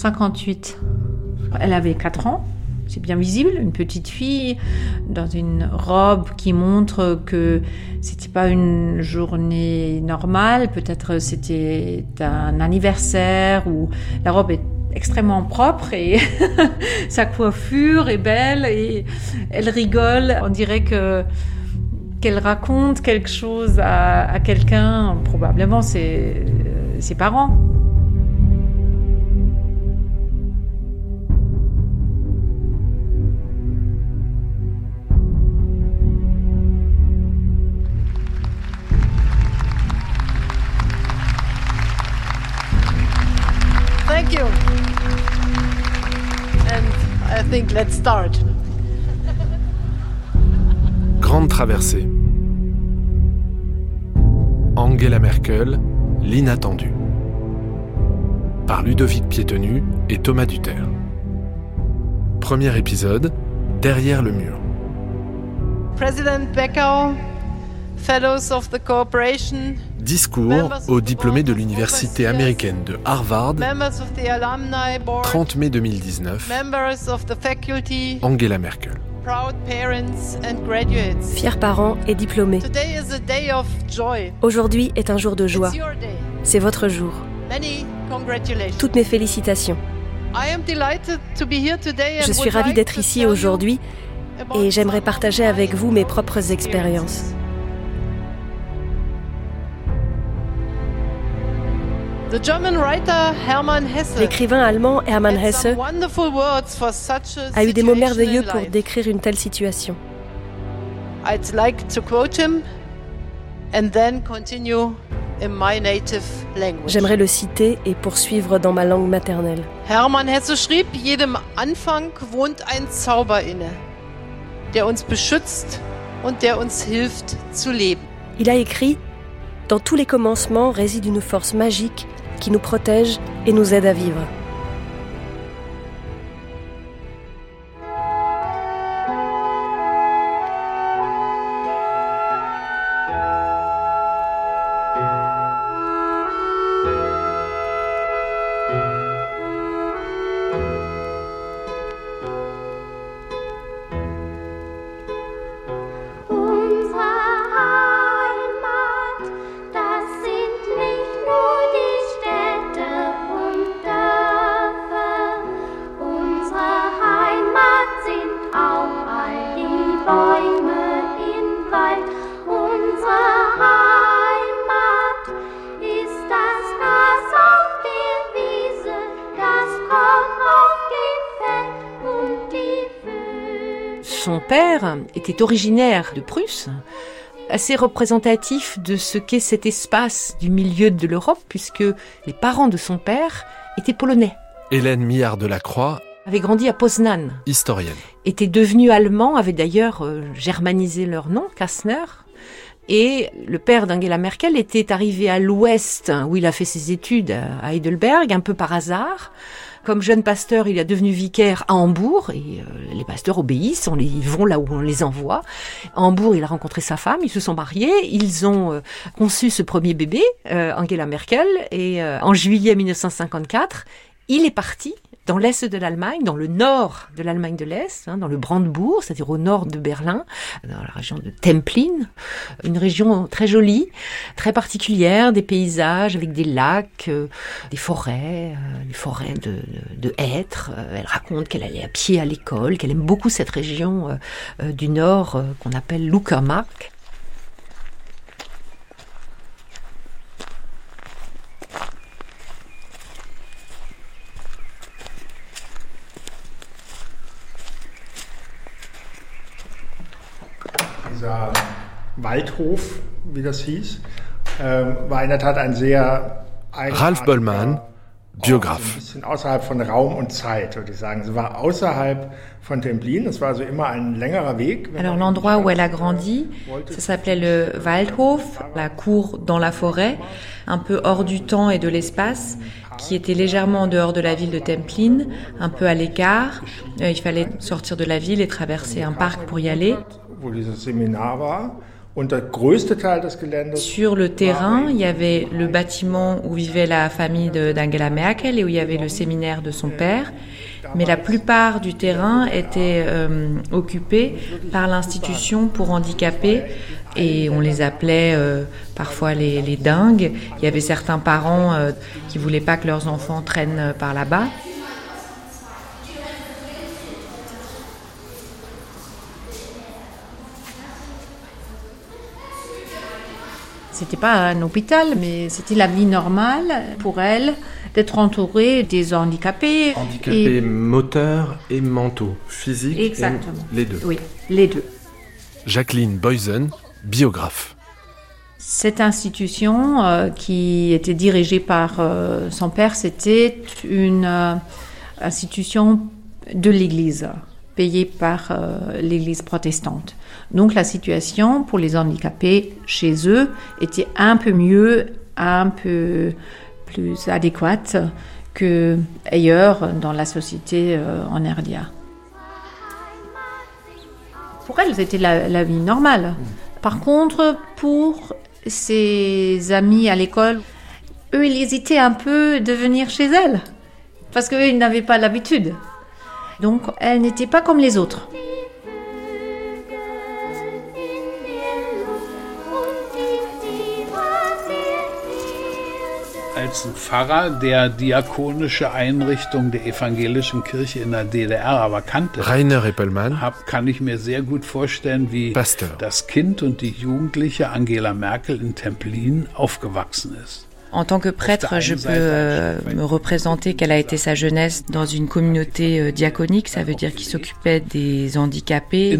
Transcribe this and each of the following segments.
58. Elle avait 4 ans, c'est bien visible, une petite fille dans une robe qui montre que c'était pas une journée normale, peut-être c'était un anniversaire ou la robe est extrêmement propre et sa coiffure est belle et elle rigole. On dirait que qu'elle raconte quelque chose à, quelqu'un, probablement ses parents. Think let's start. Grande traversée. Angela Merkel, l'inattendu. Par Ludovic Piétenu et Thomas Duterre. Premier épisode, Derrière le mur. President Becker, Fellows of the Corporation, Discours aux diplômés de l'université américaine de Harvard, members of the Alumni Board, 30 mai 2019, members of the faculty, Angela Merkel. proud parents and graduates. Fiers parents et diplômés. Today is a day of joy. Aujourd'hui est un jour de joie. It's your day. C'est votre jour. Many congratulations. Toutes mes félicitations. I am delighted to be here today and Je suis ravie d'être ici aujourd'hui et j'aimerais partager avec vous mes propres expériences. L'écrivain allemand Hermann Hesse a eu des mots merveilleux pour décrire une telle situation. I'd like to quote him and then continue in my native language. J'aimerais le citer et poursuivre dans ma langue maternelle. Hermann Hesse schrieb, jedem Anfang wohnt ein Zauber inne, der uns beschützt und der uns hilft zu leben. Il a écrit Dans tous les commencements réside une force magique qui nous protège et nous aide à vivre. Était originaire de Prusse, assez représentatif de ce qu'est cet espace du milieu de l'Europe, puisque les parents de son père étaient polonais, Hélène Millard de la Croix, avaient grandi à Poznan, historienne. étaient devenus allemands, avaient d'ailleurs euh, germanisé leur nom, Kastner. Et le père d'Angela Merkel était arrivé à l'ouest, où il a fait ses études à Heidelberg, un peu par hasard. Comme jeune pasteur, il est devenu vicaire à Hambourg, et euh, les pasteurs obéissent, on ils vont là où on les envoie. À Hambourg, il a rencontré sa femme, ils se sont mariés, ils ont euh, conçu ce premier bébé, euh, Angela Merkel, et euh, en juillet 1954, il est parti dans l'est de l'Allemagne, dans le nord de l'Allemagne de l'Est, hein, dans le Brandebourg, c'est-à-dire au nord de Berlin, dans la région de Templin, une région très jolie, très particulière, des paysages avec des lacs, euh, des forêts, euh, des forêts de, de, de hêtres. Euh, elle raconte qu'elle allait à pied à l'école, qu'elle aime beaucoup cette région euh, euh, du nord qu'on appelle Luckermark. Dieser Waldhof, wie das hieß, ähm, war in der Tat ein sehr Ralf Bollmann, Ort, so ein Biographe. bisschen außerhalb von Raum und Zeit, würde ich sagen. Sie war außerhalb von Templin. Es war also immer ein längerer Weg. Alors l'endroit où elle a grandi, ça s'appelait le Waldhof, la cour dans la forêt, un peu hors du temps et de l'espace, qui était légèrement en dehors de la ville de Templin, un peu à l'écart. Euh, il fallait sortir de la ville et traverser un park pour y aller. Wo dieses Seminar war. Sur le terrain, il y avait le bâtiment où vivait la famille d'Angela Merkel et où il y avait le séminaire de son père. Mais la plupart du terrain était euh, occupé par l'institution pour handicapés et on les appelait euh, parfois les, les dingues. Il y avait certains parents euh, qui voulaient pas que leurs enfants traînent euh, par là-bas. C'était pas un hôpital, mais c'était la vie normale pour elle d'être entourée des handicapés. Handicapés Et- moteurs et mentaux, physiques, et Exactement. les deux. Oui, les deux. Jacqueline Boysen, biographe. Cette institution euh, qui était dirigée par euh, son père, c'était une euh, institution de l'Église, payée par euh, l'Église protestante. Donc la situation pour les handicapés chez eux était un peu mieux, un peu plus adéquate que ailleurs dans la société euh, en RDA. Pour elle, c'était la, la vie normale. Par contre, pour ses amis à l'école, eux, ils hésitaient un peu de venir chez elle. Parce qu'eux, ils n'avaient pas l'habitude. Donc, elle n'était pas comme les autres. als ein Pfarrer der diakonische Einrichtung der evangelischen Kirche in der DDR aber kannte, Rainer Eppelmann, hab, kann ich mir sehr gut vorstellen, wie Pasteur. das Kind und die Jugendliche Angela Merkel in Templin aufgewachsen ist. En tant que prêtre, je peux euh, me représenter qu'elle a été sa jeunesse dans une communauté euh, diaconique, ça veut dire qu'il s'occupait des handicapés.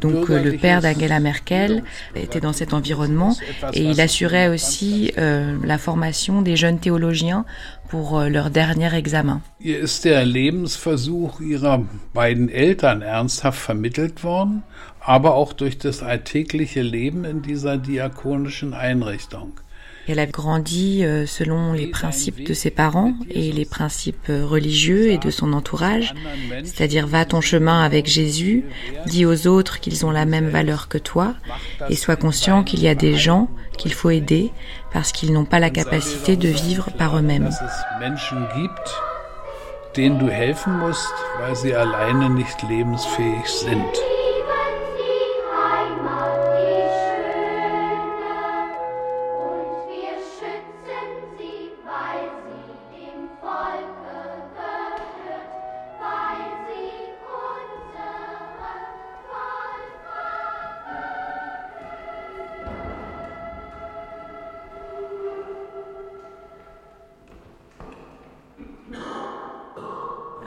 Donc euh, le père d'Angela Merkel était dans cet environnement et il assurait aussi la formation des jeunes théologiens pour leur dernier examen. Aber auch durch das alltägliche Leben in dieser diakonischen Einrichtung. Elle a grandi euh, selon les principes de ses parents et les principes euh, religieux et de son entourage, c'est-à-dire va ton chemin avec Jésus, dis aux autres qu'ils ont la même valeur que toi et sois conscient qu'il y a des gens qu'il faut aider parce qu'ils n'ont pas la capacité de vivre par eux-mêmes. Dass es Menschen gibt, denen du helfen musst, weil sie alleine nicht lebensfähig sind.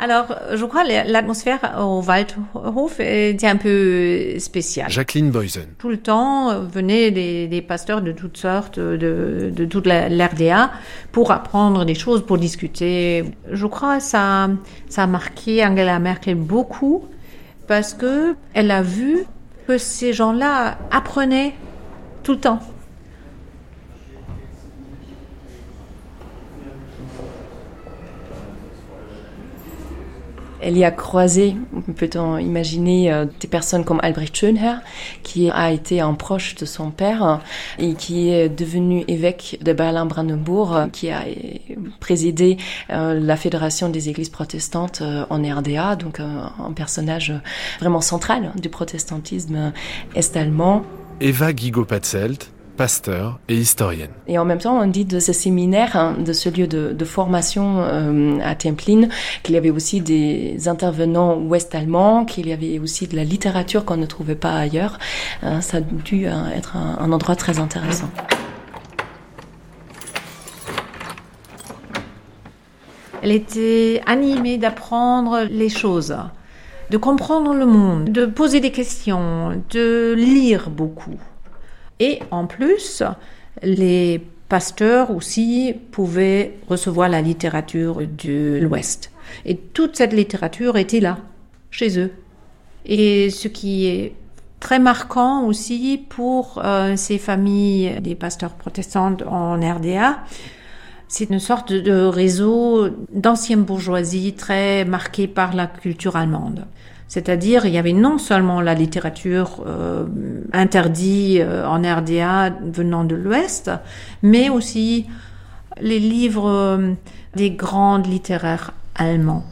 Alors, je crois que l'atmosphère au Waldhof était un peu spéciale. Jacqueline Boysen. Tout le temps euh, venaient des, des pasteurs de toutes sortes, de, de toute l'RDA, pour apprendre des choses, pour discuter. Je crois que ça, ça a marqué Angela Merkel beaucoup parce que elle a vu que ces gens-là apprenaient tout le temps. Elle y a croisé, peut-on imaginer, euh, des personnes comme Albrecht Schönherr, qui a été un proche de son père et qui est devenu évêque de Berlin-Brandenburg, euh, qui a euh, présidé euh, la Fédération des Églises protestantes en RDA, donc un personnage vraiment central du protestantisme est-allemand. Eva Guigo-Patzelt, pasteur et historienne. Et en même temps, on dit de ce séminaire, hein, de ce lieu de, de formation euh, à Templin, qu'il y avait aussi des intervenants ouest-allemands, qu'il y avait aussi de la littérature qu'on ne trouvait pas ailleurs. Euh, ça a dû euh, être un, un endroit très intéressant. Elle était animée d'apprendre les choses, de comprendre le monde, de poser des questions, de lire beaucoup. Et en plus, les pasteurs aussi pouvaient recevoir la littérature de l'Ouest. Et toute cette littérature était là, chez eux. Et ce qui est très marquant aussi pour euh, ces familles des pasteurs protestants en RDA, c'est une sorte de réseau d'ancienne bourgeoisie très marqué par la culture allemande. C'est-à-dire, il y avait non seulement la littérature euh, interdite euh, en RDA venant de l'Ouest, mais aussi les livres euh, des grands littéraires allemands.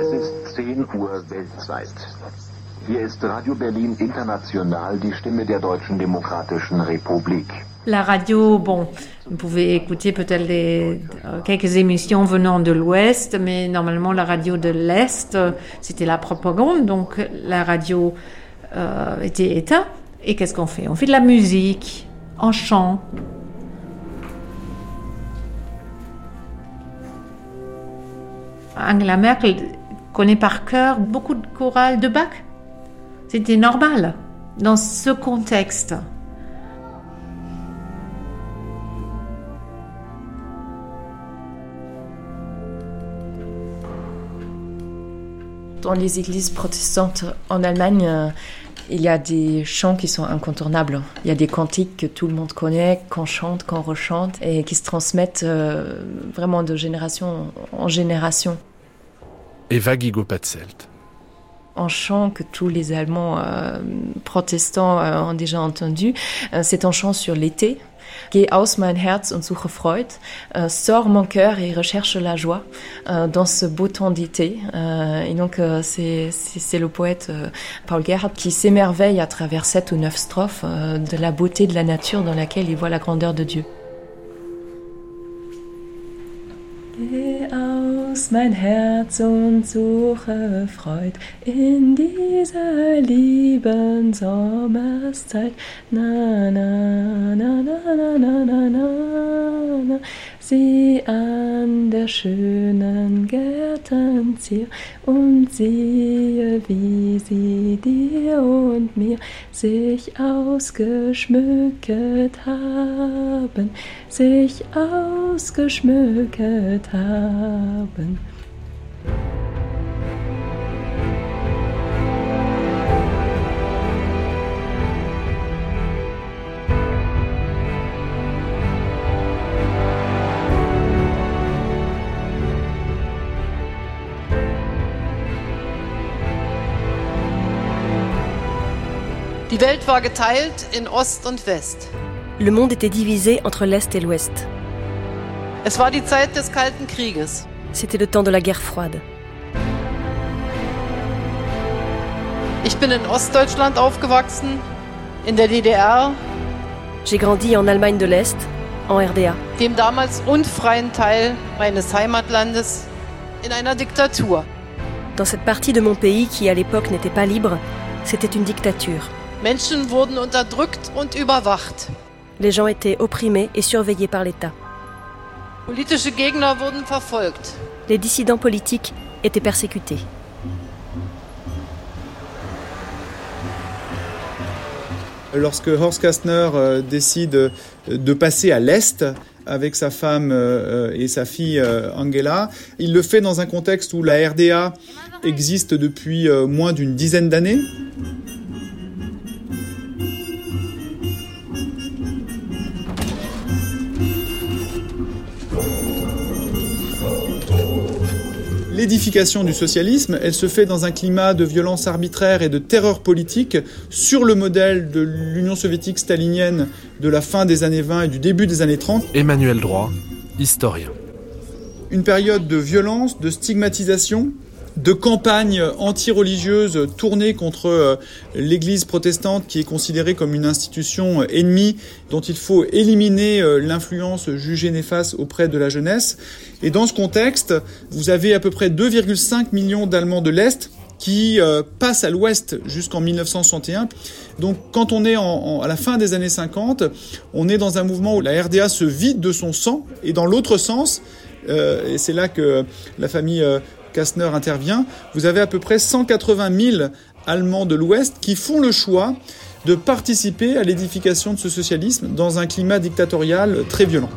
Es ist 10 Uhr Weltzeit. Hier ist Radio Berlin International, die Stimme der Deutschen Demokratischen Republik. La radio, bon, vous pouvez écouter peut-être euh, quelques émissions venant de l'Ouest, mais normalement la radio de l'Est, c'était la propagande, donc la radio euh, était éteinte. Et qu'est-ce qu'on fait? On fait de la musique, en chant. Angela Merkel connaît par cœur beaucoup de chorales de Bach? C'était normal dans ce contexte. Dans les églises protestantes en Allemagne, euh, il y a des chants qui sont incontournables. Il y a des cantiques que tout le monde connaît, qu'on chante, qu'on rechante, et qui se transmettent euh, vraiment de génération en génération. Eva Gigo-Patzelt. Un chant que tous les Allemands euh, protestants euh, ont déjà entendu, euh, c'est un chant sur l'été. Geh aus mein Herz und suche Freud, euh, sors mon cœur et recherche la joie dans ce beau temps d'été. Et donc c'est le poète Paul Gerhardt qui s'émerveille à travers sept ou neuf strophes de la beauté de la nature dans laquelle il voit la grandeur de Dieu. Aus mein Herz und suche Freud in dieser lieben Sommerszeit. Na, na, na, na, na, na, na, na, na. Sieh an der schönen Gärtenzier und siehe, wie sie dir und mir sich ausgeschmücket haben, sich ausgeschmücket haben. Die Welt war geteilt in Ost und West. Le monde était divisé entre l'Est et l'Ouest. Es war die Zeit des Kalten Krieges. C'était le temps de la guerre froide. Ich bin in Ostdeutschland aufgewachsen, in der DDR, J'ai grandi en Allemagne de l'Est, en RDA, dem damals unfreien Teil meines Heimatlandes, in einer Diktatur. dans cette partie de mon pays qui à l'époque n'était pas libre, c'était une dictature. Menschen wurden unterdrückt und überwacht. Les gens étaient opprimés et surveillés par l'État. Politische Gegner wurden verfolgt. Les dissidents politiques étaient persécutés. Lorsque Horst Kastner euh, décide euh, de passer à l'Est avec sa femme euh, et sa fille Angela, il le fait dans un contexte où la RDA existe depuis moins d'une dizaine d'années. L'édification du socialisme, elle se fait dans un climat de violence arbitraire et de terreur politique sur le modèle de l'Union soviétique stalinienne de la fin des années 20 et du début des années 30. Emmanuel Droit, historien. Une période de violence, de stigmatisation, de campagne anti-religieuse tournée contre euh, l'Église protestante qui est considérée comme une institution ennemie dont il faut éliminer euh, l'influence jugée néfaste auprès de la jeunesse. Et dans ce contexte, vous avez à peu près 2,5 millions d'Allemands de l'Est qui euh, passent à l'Ouest jusqu'en 1961. Donc quand on est en, en- à la fin des années 50, on est dans un mouvement où la RDA se vide de son sang et dans l'autre sens, euh, et c'est là que la famille euh, Kastner intervient, vous avez à peu près 180 000 Allemands de l'Ouest qui font le choix de participer à l'édification de ce socialisme dans un climat dictatorial très violent.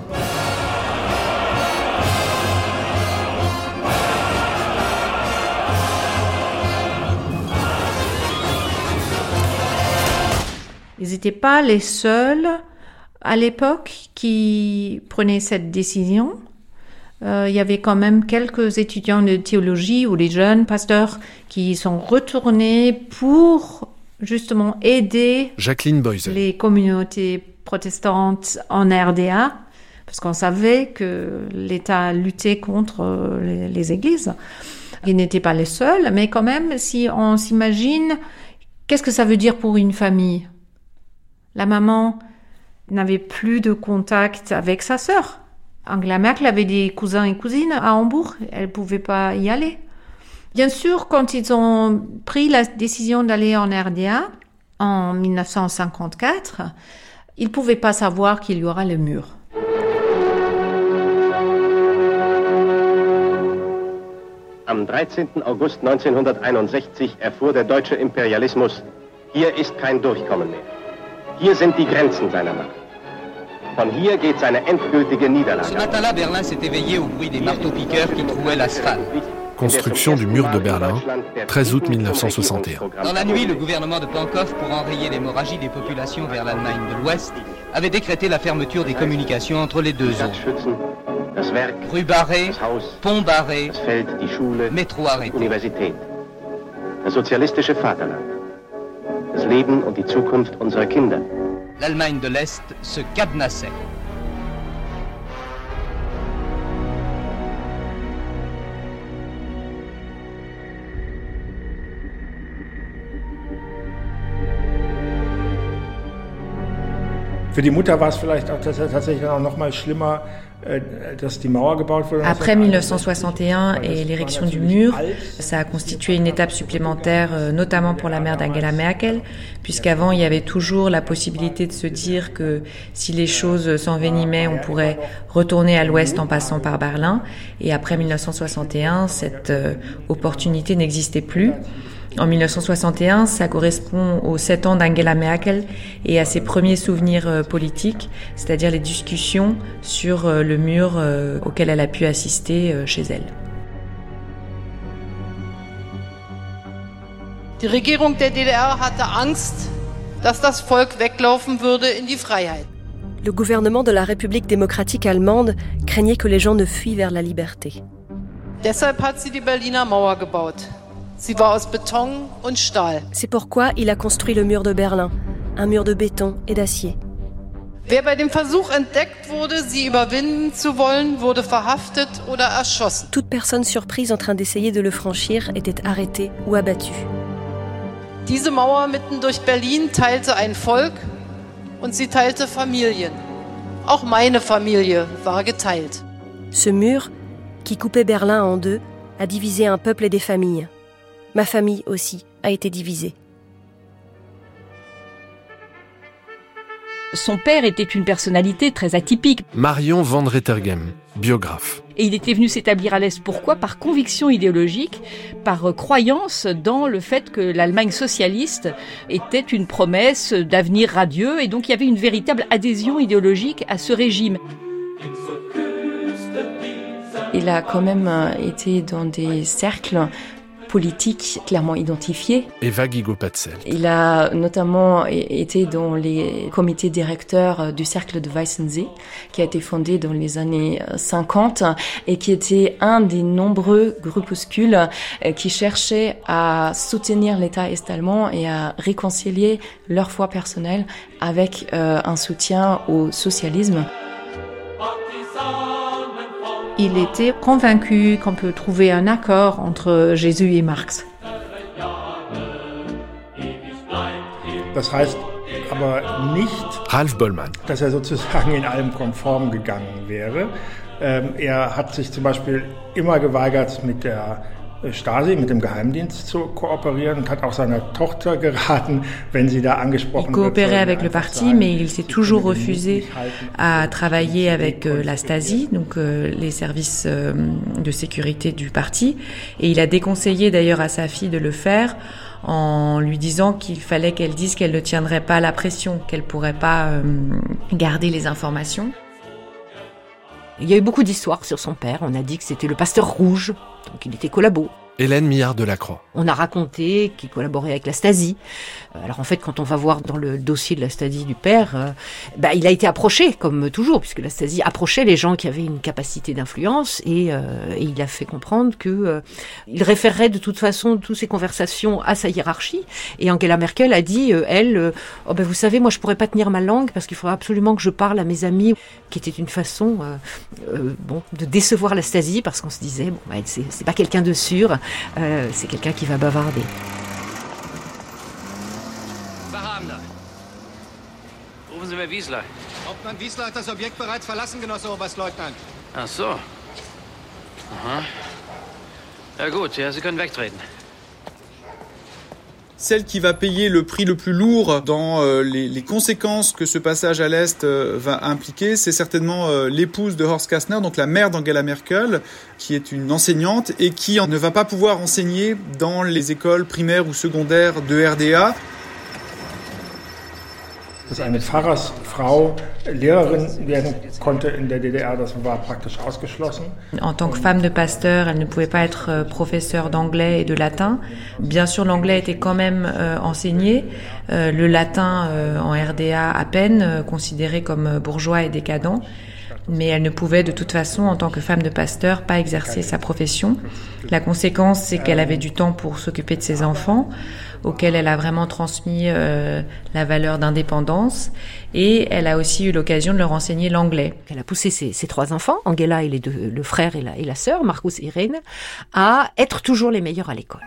Ils n'étaient pas les seuls à l'époque qui prenaient cette décision. Euh, il y avait quand même quelques étudiants de théologie ou les jeunes pasteurs qui sont retournés pour justement aider Jacqueline les communautés protestantes en RDA, parce qu'on savait que l'État luttait contre euh, les, les églises. Ils n'étaient pas les seuls, mais quand même, si on s'imagine, qu'est-ce que ça veut dire pour une famille? La maman n'avait plus de contact avec sa sœur. Angela Merkel avait des cousins et cousines à Hambourg, elle pouvait pas y aller. Bien sûr, quand ils ont pris la décision d'aller en RDA en 1954, ils pouvaient pas savoir qu'il y aura le mur. Am 13. August 1961 erfuhr der deutsche Imperialismus, hier ist kein Durchkommen mehr. Hier sind die Grenzen seiner Macht. Von hier geht seine endgültige Niederlage. Ce matin-là, Berlin s'est éveillé au bruit des marteaux-piqueurs qui trouaient l'asphalte. Construction du mur de Berlin, 13 août 1961. Dans la nuit, le gouvernement de Pankow, pour enrayer l'hémorragie des populations vers l'Allemagne de l'Ouest, avait décrété la fermeture des communications entre les deux zones. Rue barrée, pont barré, Métro arrêté. Das sozialistische Vaterland. Das Leben und die Zukunft unserer Kinder. L'Allemagne de l'Est se cadenassait. Für die Mutter war es vielleicht auch tats- tatsächlich auch noch mal schlimmer, dass die Mauer gebaut wurde. Après 1961 et l'érection du mur, ça a constitué une étape supplémentaire, euh, notamment pour la mère d'Angela Merkel, puisqu'avant il y avait toujours la possibilité de se dire que si les choses s'envenimaient, on pourrait retourner à l'ouest en passant par Berlin. Et après 1961, cette euh, opportunité n'existait plus. En 1961, ça correspond aux sept ans d'Angela Merkel et à ses premiers souvenirs euh, politiques, c'est-à-dire les discussions sur euh, le mur euh, auquel elle a pu assister chez elle. Die Regierung der DDR hatte Angst, dass das Volk weglaufen würde in die Freiheit. Le gouvernement de la République démocratique allemande craignait que les gens ne fuient vers la liberté. Deshalb hat sie die Berliner Mauer gebaut. C'est pourquoi il a construit le mur de Berlin, un mur de béton et d'acier. Wer bei dem Versuch entdeckt wurde, sie überwinden zu wollen, wurde verhaftet oder erschossen. Toute personne surprise en train d'essayer de le franchir était arrêtée ou abattue. Diese Mauer mitten durch Berlin teilte ein Volk und sie teilte Familien. Auch meine Familie war geteilt. Ce mur, qui coupait Berlin en deux, a divisé un peuple et des familles. Ma famille aussi a été divisée. Son père était une personnalité très atypique Marion Van Rettergem, biographe. et il était venu s'établir à l'Est. Pourquoi? Par conviction idéologique, par croyance dans le fait que l'Allemagne socialiste était une promesse d'avenir radieux et donc il y avait une véritable adhésion idéologique à ce régime. Il a quand même euh, été dans des cercles politiques clairement identifiés. Eva Guigo-Patzel. Il a notamment été dans les comités directeurs euh, du cercle de Weissensee, qui a été fondé dans les années euh, 50 et qui était un des nombreux groupuscules euh, qui cherchaient à soutenir l'État est-allemand et à réconcilier leur foi personnelle avec euh, un soutien au socialisme. Il était convaincu qu'on peut trouver un accord entre Jésus et Marx. Das heißt aber nicht, Ralf Bollmann. dass er sozusagen in allem konform gegangen wäre. Ähm, er hat sich zum Beispiel immer geweigert, mit der Stasi, mit dem Geheimdienst zu kooperieren und hat auch seiner Tochter geraten, wenn sie da Il angesprochen coopérait soll avec le parti, mais il s'est toujours refusé à travailler avec euh, la Stasi, donc euh, les services euh, de sécurité du parti. Et il a déconseillé d'ailleurs à sa fille de le faire en lui disant qu'il fallait qu'elle dise qu'elle ne tiendrait pas la pression, qu'elle pourrait pas euh, garder les informations. Il y a eu beaucoup d'histoires sur son père. On a dit que c'était le pasteur rouge, donc il était collabo. Hélène Millard de la Croix. On a raconté qu'il collaborait avec la Stasi. Euh, alors en fait, quand on va voir dans le dossier de la Stasi du père, euh, bah, il a été approché, comme toujours, puisque la Stasi approchait les gens qui avaient une capacité d'influence, et, euh, et, il a fait comprendre que euh, il référerait de toute façon toutes ces conversations à sa hiérarchie. Et Angela Merkel a dit, euh, elle, oh ben vous savez, moi je pourrais pas tenir ma langue parce qu'il faudra absolument que je parle à mes amis, qui était une façon, bon, de décevoir la Stasi parce qu'on se disait, bon, bah, c'est pas quelqu'un de sûr. C'est quelqu'un qui va bavarder. Wiesler. Hauptmann Wiesler hat das Objekt bereits verlassen, Genosse Oberstleutnant. Ach so. Aha. Ja gut, ja, Sie können wegtreten. Celle qui va payer le prix le plus lourd dans euh, les, les, conséquences que ce passage à l'Est euh, va impliquer, c'est certainement euh, l'épouse de Horst Kastner, donc la mère d'Angela Merkel, qui est une enseignante et qui ne va pas pouvoir enseigner dans les écoles primaires ou secondaires de RDA. En tant que femme de pasteur, elle ne pouvait pas être euh, professeure d'anglais et de latin. Bien sûr, l'anglais était quand même euh, enseigné, euh, le latin en RDA à peine, considéré comme bourgeois et décadent. Mais elle ne pouvait de toute façon, en tant que femme de pasteur, pas exercer sa profession. La conséquence, c'est qu'elle avait du temps pour s'occuper de ses enfants, auxquels elle a vraiment transmis euh, la valeur d'indépendance. Et elle a aussi eu l'occasion de leur enseigner l'anglais. Elle a poussé ses, ses, trois enfants, Angela et les deux, le frère et la, et la sœur, Marcus et Irene, à être toujours les meilleurs à l'école.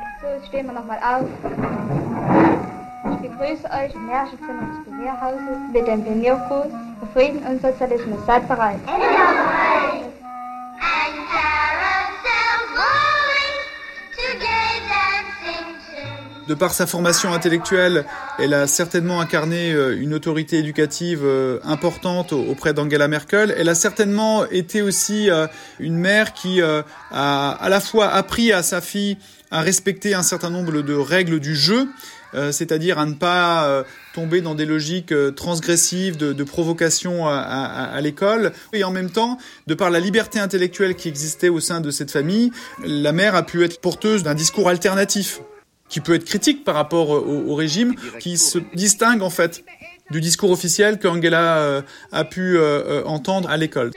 De par sa formation intellectuelle, elle a certainement incarné une autorité éducative importante auprès d'Angela Merkel. Elle a certainement été aussi une mère qui a à la fois appris à sa fille à respecter un certain nombre de règles du jeu, euh, c'est-à-dire à ne pas euh, tomber dans des logiques euh, transgressives de, provocation à l'école. Et en même temps, de par la liberté intellectuelle qui existait au sein de cette famille, la mère a pu être porteuse d'un discours alternatif qui peut être critique par rapport au, au régime, qui se distingue en fait du discours officiel qu'Angela a pu entendre à l'école.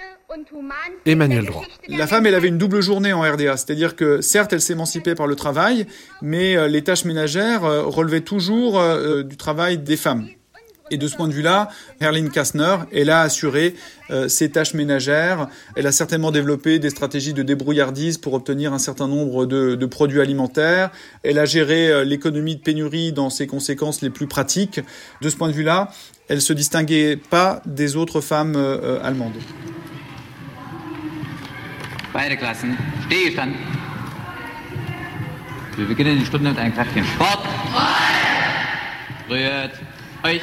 Emmanuel Droit. La femme, elle avait une double journée en RDA, c'est-à-dire que certes, elle s'émancipait par le travail, mais les tâches ménagères relevaient toujours du travail des femmes. Et de ce point de vue-là, Herline Kastner, elle a assuré euh, ses tâches ménagères. Elle a certainement développé des stratégies de débrouillardise pour obtenir un certain nombre de, de produits alimentaires. Elle a géré euh, l'économie de pénurie dans ses conséquences les plus pratiques. De ce point de vue-là, elle se distinguait pas des autres femmes euh, allemandes. Beide Klassen, Stillstand. Wir beginnen die Stunde mit einem kräftigen Sport. Rührt euch.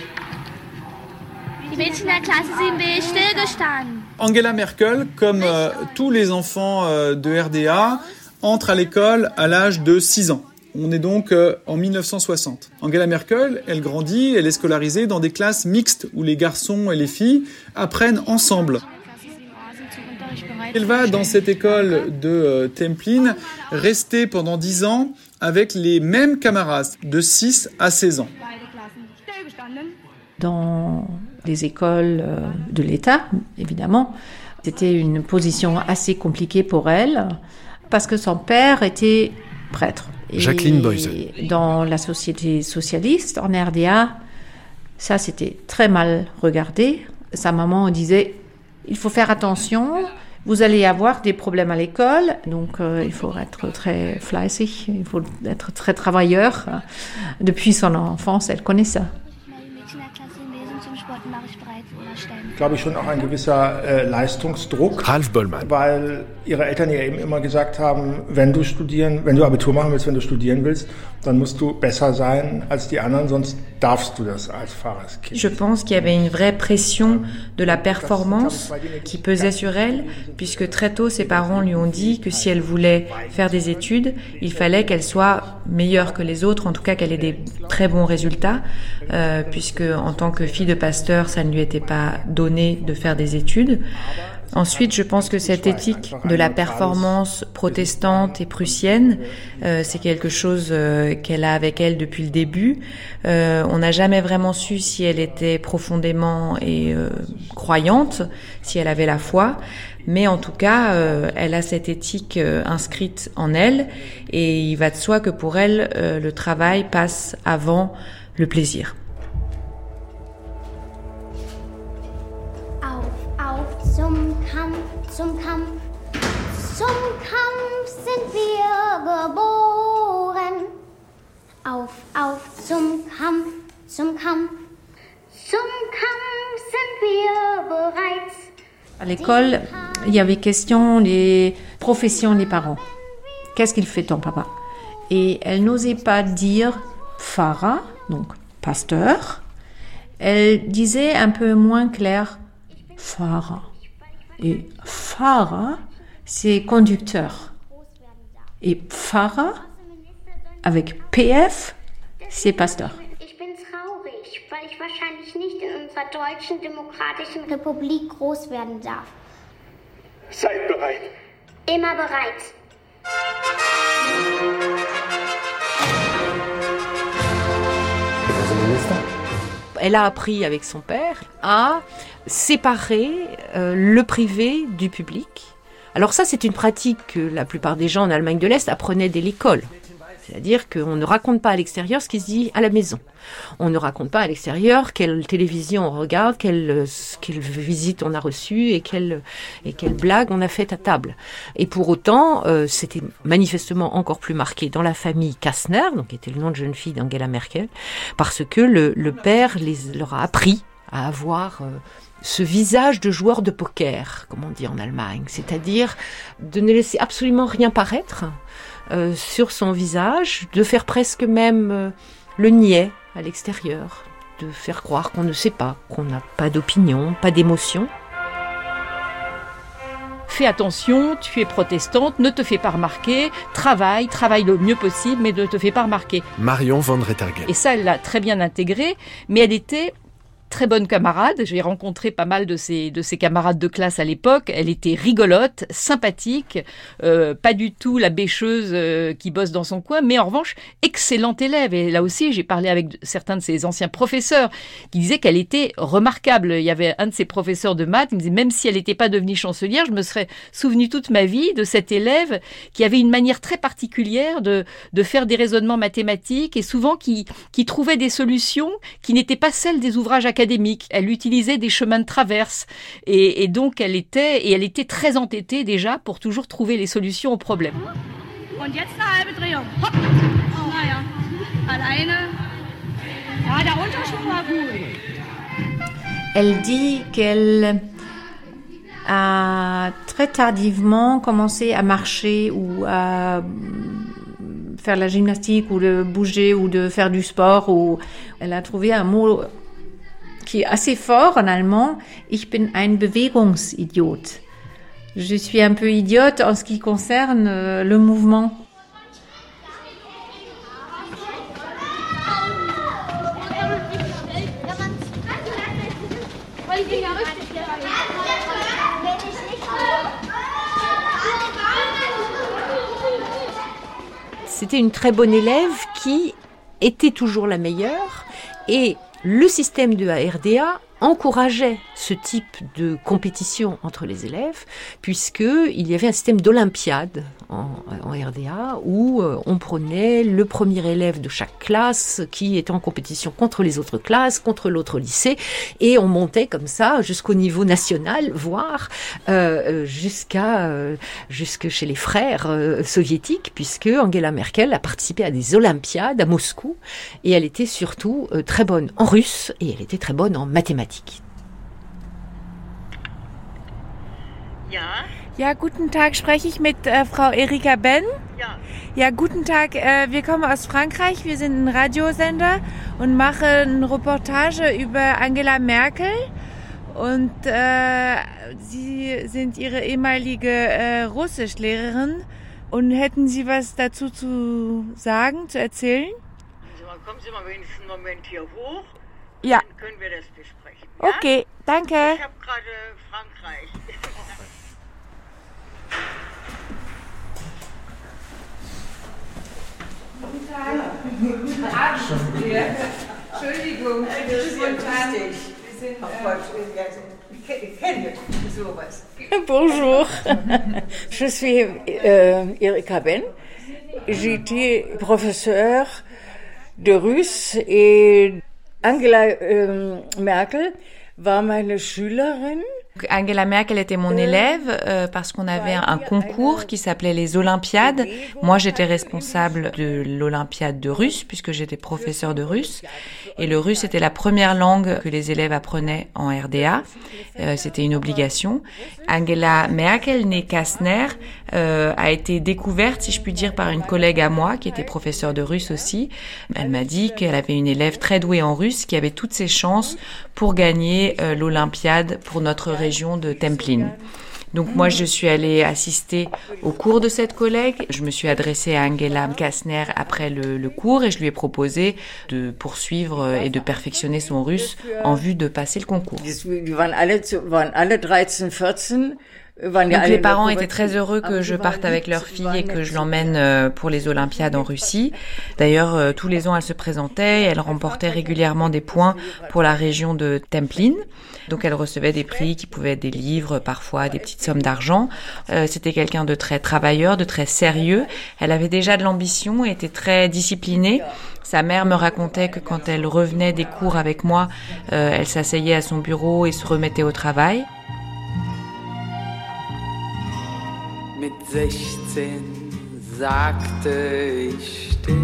Die Mädchen der Klasse 7b stillgestanden. Angela Merkel, comme euh, tous les enfants euh, de RDA, entre à l'école à l'âge de 6 ans. On est donc euh, en 1960. Angela Merkel, elle grandit, elle est scolarisée dans des classes mixtes où les garçons et les filles apprennent ensemble. Elle va dans cette école de euh, Templin rester pendant 10 ans avec les mêmes camarades de 6 à 16 ans. Dans les écoles de l'État, évidemment, c'était une position assez compliquée pour elle parce que son père était prêtre. Et Jacqueline Boyce. Dans la société socialiste en RDA, ça c'était très mal regardé. Sa maman disait il faut faire attention, vous allez avoir des problèmes à l'école, donc euh, il faut être très fleißig, il faut être très travailleur. Depuis son enfance, elle connaît ça. Glaube ich, schon auch ein gewisser äh, Leistungsdruck. Ralf Bollmann. Weil ihre Eltern ja eben immer gesagt haben, wenn du studieren, wenn du Abitur machen willst, wenn du studieren willst, dann musst du besser sein als die anderen, sonst Je pense qu'il y avait une vraie pression de la performance qui pesait sur elle, puisque très tôt ses parents lui ont dit que si elle voulait faire des études, il fallait qu'elle soit meilleure que les autres, en tout cas qu'elle ait des très bons résultats, euh, puisque en tant que fille de pasteur, ça ne lui était pas donné de faire des études. Ensuite, je pense que cette éthique de la performance protestante et prussienne, euh, c'est quelque chose euh, qu'elle a avec elle depuis le début. Euh, on n'a jamais vraiment su si elle était profondément et croyante, si elle avait la foi, mais en tout cas, elle a cette éthique inscrite en elle, et il va de soi que pour elle, le travail passe avant le plaisir. Zum zum sind wir. Auf, auf, zum zum zum. À l'école, il y avait question des professions des parents. Qu'est-ce qu'il fait ton papa? Et elle n'osait pas dire Pfarrer, donc pasteur. Elle disait un peu moins clair Pfarrer. Et Fahrer, c'est conducteur. Et Pfarrer, avec PF, c'est pasteur. Ich bin traurig, weil ich wahrscheinlich nicht in unserer deutschen demokratischen Republik groß werden darf. Seid bereit. Immer bereit. Elle a appris avec son père à séparer euh, le privé du public. Alors ça, c'est une pratique que la plupart des gens en Allemagne de l'Est apprenaient dès l'école. C'est-à-dire qu'on ne raconte pas à l'extérieur ce qui se dit à la maison. On ne raconte pas à l'extérieur quelle télévision on regarde, quelle, quelle visite on a reçue et quelle, blague on a faite à table. Et pour autant, euh, c'était manifestement encore plus marqué dans la famille Kastner, donc qui était le nom de jeune fille d'Angela Merkel, parce que le, le père les, leur a appris à avoir euh, ce visage de joueur de poker, comme on dit en Allemagne, c'est-à-dire de ne laisser absolument rien paraître euh, sur son visage, de faire presque même euh, le niais à l'extérieur, de faire croire qu'on ne sait pas, qu'on n'a pas d'opinion, pas d'émotion. Fais attention, tu es protestante, ne te fais pas remarquer, travaille, travaille le mieux possible, mais ne te fais pas remarquer. Marion Van Rettergen. Et ça, elle l'a très bien intégré, mais elle était très bonne camarade. J'ai rencontré pas mal de ses, de camarades de classe à l'époque. Elle était rigolote, sympathique, euh, pas du tout la bêcheuse euh, qui bosse dans son coin, mais en revanche, excellente élève. Et là aussi, j'ai parlé avec certains de ses anciens professeurs qui disaient qu'elle était remarquable. Il y avait un de ses professeurs de maths qui me disait, même si elle n'était pas devenue chancelière, je me serais souvenu toute ma vie de cette élève qui avait une manière très particulière de, de faire des raisonnements mathématiques et souvent qui, qui trouvait des solutions qui n'étaient pas celles des ouvrages académique. Elle utilisait des chemins de traverse et, et, donc elle était et elle était très entêtée déjà pour toujours trouver les solutions aux problèmes. Oh, gut. Elle dit qu'elle a très tardivement commencé à marcher ou à faire la gymnastique ou de bouger ou de faire du sport ou elle a trouvé un mot qui est assez fort en allemand. Ich bin ein Bewegungsidiot. Je suis un peu idiote en ce qui concerne euh, le mouvement. C'était une très bonne élève qui était toujours la meilleure et le système de RDA encourageait ce type de compétition entre les élèves, puisqu'il y avait un système d'olympiade en, RDA où euh, on prenait le premier élève de chaque classe qui était en compétition contre les autres classes, contre l'autre lycée, et on montait comme ça jusqu'au niveau national, voire euh, jusqu'à euh, jusque chez les frères euh, soviétiques, puisque Angela Merkel a participé à des olympiades à Moscou, et elle était surtout très bonne en russe et elle était très bonne en mathématiques. Ja, guten Tag. Spreche ich mit äh, Frau Erika Ben? Ja. Ja, guten Tag. Äh, wir kommen aus Frankreich. Wir sind ein Radiosender und machen eine Reportage über Angela Merkel. Und äh, Sie sind Ihre ehemalige äh, Russischlehrerin. Und hätten Sie was dazu zu sagen, zu erzählen? Also, kommen Sie mal wenigstens einen Moment hier hoch. Ja. Dann können wir das besprechen. Ja? Okay, danke. Ich habe gerade Frankreich. Guten Abend. Entschuldigung, spontan. Bonjour, je suis euh, Erika Ben. J'étais professeur de russe et Angela euh, Merkel war meine Schülerin. Angela Merkel était mon élève euh, parce qu'on avait un concours qui s'appelait les Olympiades. Moi, j'étais responsable de l'Olympiade de russe puisque j'étais professeur de russe. Et le russe était la première langue que les élèves apprenaient en RDA. Euh, C'était une obligation. Angela Merkel, née Kastner, euh, a été découverte, si je puis dire, par une collègue à moi qui était professeur de russe aussi. Elle m'a dit qu'elle avait une élève très douée en russe qui avait toutes ses chances pour gagner euh, l'Olympiade pour notre région de Templin. Donc moi, je suis allée assister au cours de cette collègue. Je me suis adressée à Angela Kastner après le, le cours et je lui ai proposé de poursuivre et de perfectionner son russe en vue de passer le concours. Wir waren alle, zu- waren alle 13, 14. waren ja Donc alle les parents étaient très heureux que je parte avec leur fille et que je l'emmène euh, pour les Olympiades en Russie. D'ailleurs, euh, tous les ans, elle se présentait, elle remportait régulièrement des points pour la région de Templin. Donc elle recevait des prix qui pouvaient être des livres, parfois des petites sommes d'argent. Euh, C'était quelqu'un de très travailleur, de très sérieux. Elle avait déjà de l'ambition et était très disciplinée. Sa mère me racontait que quand elle revenait des cours avec moi, euh, elle s'asseyait à son bureau et se remettait au travail. Mit 16 sagte ich still,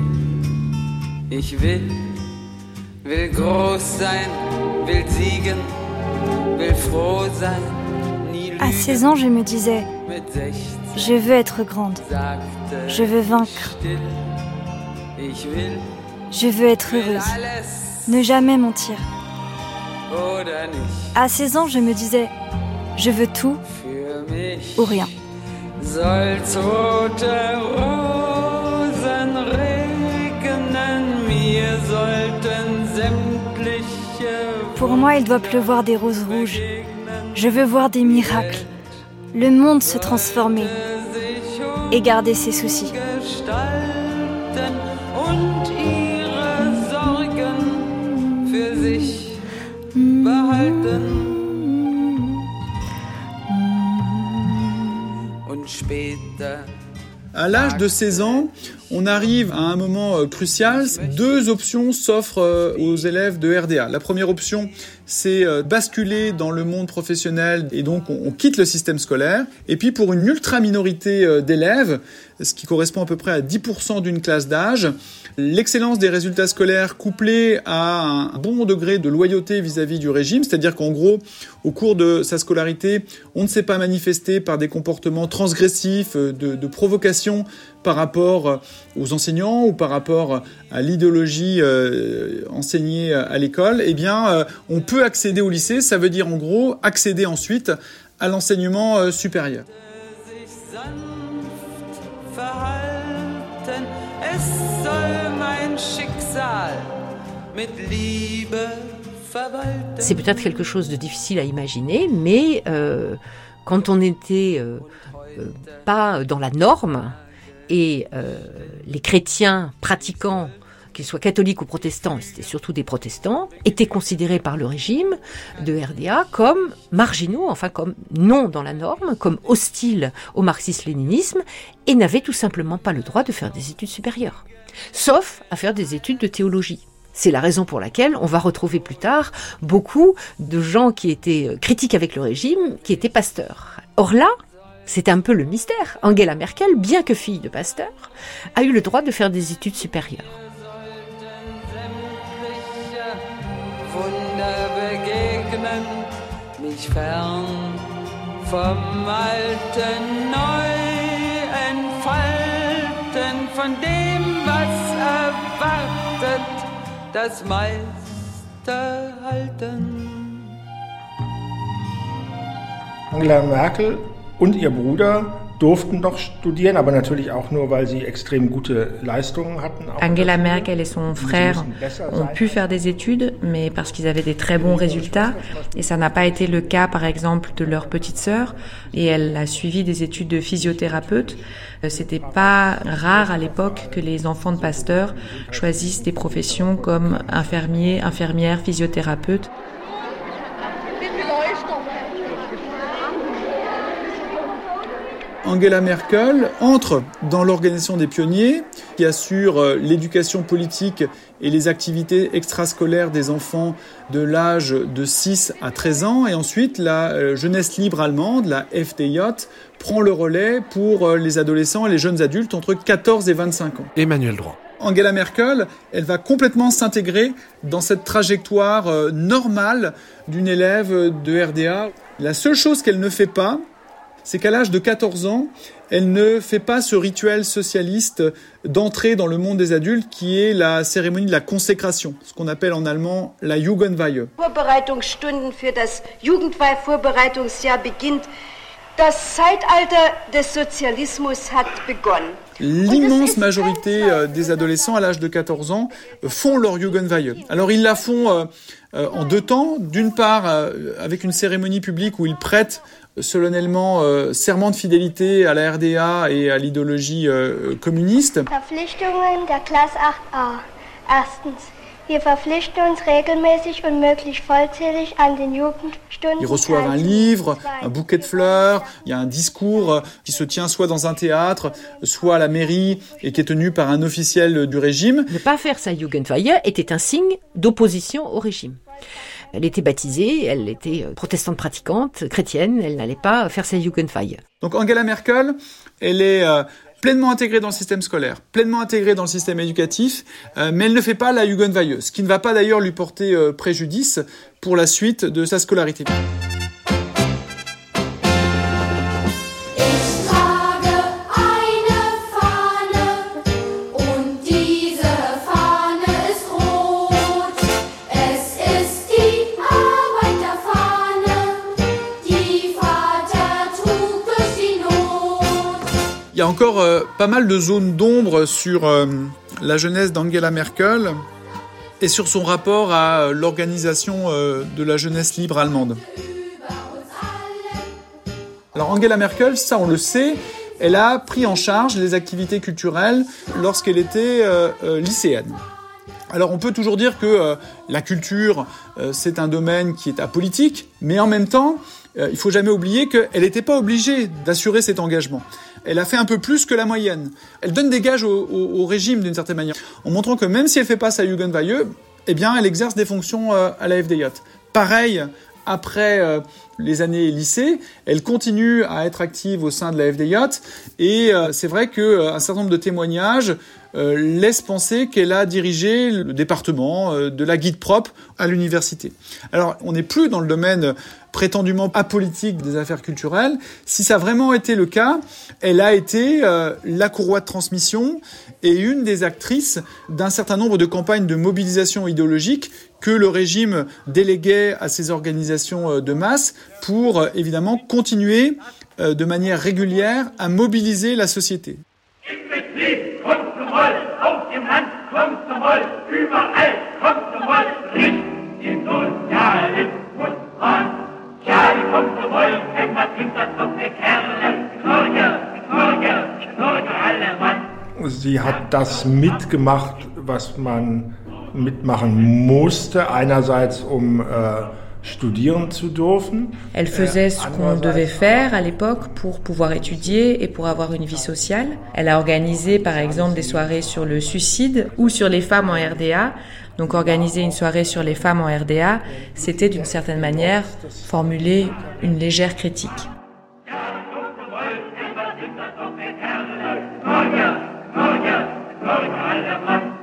ich will, will groß sein, will siegen, À 16 ans, je me disais, Mit 16 je veux être grande, je veux vaincre, je veux être heureuse, ne jamais mentir. À 16 ans, je me disais, je veux tout ou rien. Sollten Pour moi, il doit pleuvoir des roses rouges. Je veux voir des miracles, le monde se transformer et garder ses soucis. À l'âge de 16 ans, on arrive à un moment euh, crucial. Deux options s'offrent euh, aux élèves de RDA. La première option, c'est euh, basculer dans le monde professionnel et donc on, quitte le système scolaire. Et puis pour une ultra minorité euh, d'élèves, ce qui correspond à peu près à 10% d'une classe d'âge, l'excellence des résultats scolaires couplée à un bon degré de loyauté vis-à-vis du régime, c'est-à-dire qu'en gros, au cours de sa scolarité, on ne s'est pas manifesté par des comportements transgressifs, euh, de, de provocation par rapport aux enseignants ou par rapport à l'idéologie enseignée à l'école, eh bien, on peut accéder au lycée. Ça veut dire en gros accéder ensuite à l'enseignement euh, supérieur. C'est peut-être quelque chose de difficile à imaginer, mais euh, quand on n'était euh, pas dans la norme et les chrétiens pratiquants, qu'ils soient catholiques ou protestants, c'était surtout des protestants, étaient considérés par le régime de RDA comme marginaux, enfin comme non dans la norme, comme hostiles au marxisme-léninisme, et n'avaient tout simplement pas le droit de faire des études supérieures, sauf à faire des études de théologie. C'est la raison pour laquelle on va retrouver plus tard beaucoup de gens qui étaient euh, critiques avec le régime, qui étaient pasteurs. Or là, c'est un peu le mystère. Angela Merkel, bien que fille de pasteur, a eu le droit de faire des études supérieures. Mich fern vom Alten neu entfalten, von dem, was erwartet, das meiste halten. Angela Merkel und ihr Bruder durften noch studieren, aber natürlich auch nur, weil sie extrem gute Leistungen hatten. Angela Merkel et son frère ont pu faire des études, mais parce qu'ils avaient des très bons résultats. Et ça n'a pas été le cas, par exemple, de leur petite sœur. Et elle a suivi des études de physiothérapeute. Euh, c'était pas rare à l'époque que les enfants de pasteurs choisissent des professions comme infirmier, infirmière, physiothérapeute. Angela Merkel entre dans l'organisation des pionniers qui assure euh, l'éducation politique et les activités extrascolaires des enfants de l'âge de 6 à 13 ans. Et ensuite, la euh, jeunesse libre allemande, la FDJ, prend le relais pour euh, les adolescents et les jeunes adultes entre 14 et 25 ans. Emmanuel Droit. Angela Merkel, elle va complètement s'intégrer dans cette trajectoire normale d'une élève de RDA. La seule chose qu'elle ne fait pas, c'est qu'à l'âge de 14 ans, elle ne fait pas ce rituel socialiste d'entrée dans le monde des adultes qui est la cérémonie de la consécration, ce qu'on appelle en allemand la Jugendweihe. Vorbereitungsstunden für das Jugendweihvorbereitungsjahr beginnt. Das Zeitalter des Sozialismus hat begonnen. L'immense majorité euh, des adolescents à l'âge de 14 ans euh, font leur Jugendweihe. Alors ils la font euh, en deux temps. D'une part, avec une cérémonie publique où ils prêtent solennellement euh, serment de fidélité à la RDA et à l'idéologie euh, communiste. Verpflichtungen der Klasse 8a. Erstens. Wir verpflichten uns regelmäßig und möglichst vollzählig an den Jugendstunden. Ils reçoivent un livre, un bouquet de fleurs, il y a un discours qui se tient soit dans un théâtre, soit à la mairie et qui est tenu par un officiel du régime. Ne pas faire sa Jugendweihe était un signe d'opposition au régime. Elle était baptisée, elle était euh, protestante pratiquante, chrétienne, elle n'allait pas faire sa Jugendweihe. Donc Angela Merkel, elle est euh, pleinement intégrée dans le système scolaire, pleinement intégrée dans le système éducatif, euh, mais elle ne fait pas la Jugendweihe, ce qui ne va pas d'ailleurs lui porter préjudice pour la suite de sa scolarité. A encore euh, pas mal de zones d'ombre sur euh, la jeunesse d'Angela Merkel et sur son rapport à euh, l'organisation de la jeunesse libre allemande. Alors Angela Merkel, ça on le sait, elle a pris en charge les activités culturelles lorsqu'elle était lycéenne. Alors on peut toujours dire que la culture, c'est un domaine qui est apolitique, mais en même temps, il faut jamais oublier qu'elle n'était pas obligée d'assurer cet engagement elle a fait un peu plus que la moyenne. Elle donne des gages au, régime d'une certaine manière, en montrant que même si elle fait pas sa Jugendweihe, eh bien, elle exerce des fonctions euh, à la FDJ. Pareil, après euh, les années lycée, elle continue à être active au sein de la FDJ et euh, c'est vrai qu'un certain nombre de témoignages laissent penser qu'elle a dirigé le département de la guide propre à l'université. Alors, on n'est plus dans le domaine prétendument apolitique des affaires culturelles. Si ça a vraiment été le cas, elle a été euh, la courroie de transmission et une des actrices d'un certain nombre de campagnes de mobilisation idéologique que le régime déléguait à ces organisations euh, de masse pour euh, évidemment continuer de manière régulière à mobiliser la société. Sie hat das mitgemacht, was man mitmachen musste. Einerseits, um äh, studieren zu dürfen. Elle faisait ce qu'on devait faire à l'époque pour pouvoir étudier et pour avoir une vie sociale. Elle a organisé par exemple des soirées sur le suicide ou sur les femmes en RDA donc organiser une soirée sur les femmes en RDA, c'était d'une certaine manière formuler une légère critique.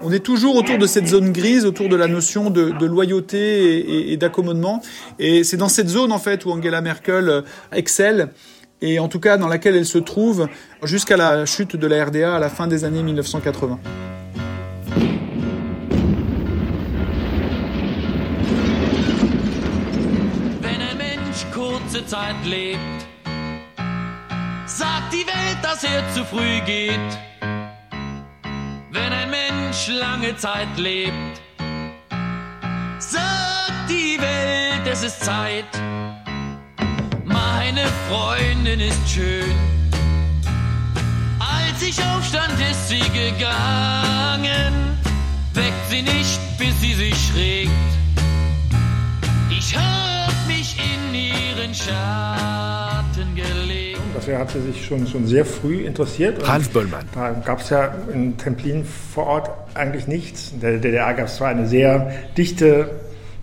On est toujours autour de cette zone grise, autour de la notion de, loyauté et, d'accommodement. Et c'est dans cette zone, en fait, où Angela Merkel euh, excelle, et en tout cas dans laquelle elle se trouve jusqu'à la chute de la RDA à la fin des années 1980. Sagt die Welt, dass er zu früh geht. Wenn ein Mensch lange Zeit lebt, sagt die Welt, es ist Zeit. Meine Freundin ist schön. Als ich aufstand, ist sie gegangen. Weckt sie nicht, bis sie sich regt. Ich hab mich in ihren gelegt. Dafür hat sie sich schon, schon sehr früh interessiert. Ralf Bollmann. Da gab es ja in Templin vor Ort eigentlich nichts. In der DDR gab es zwar eine sehr dichte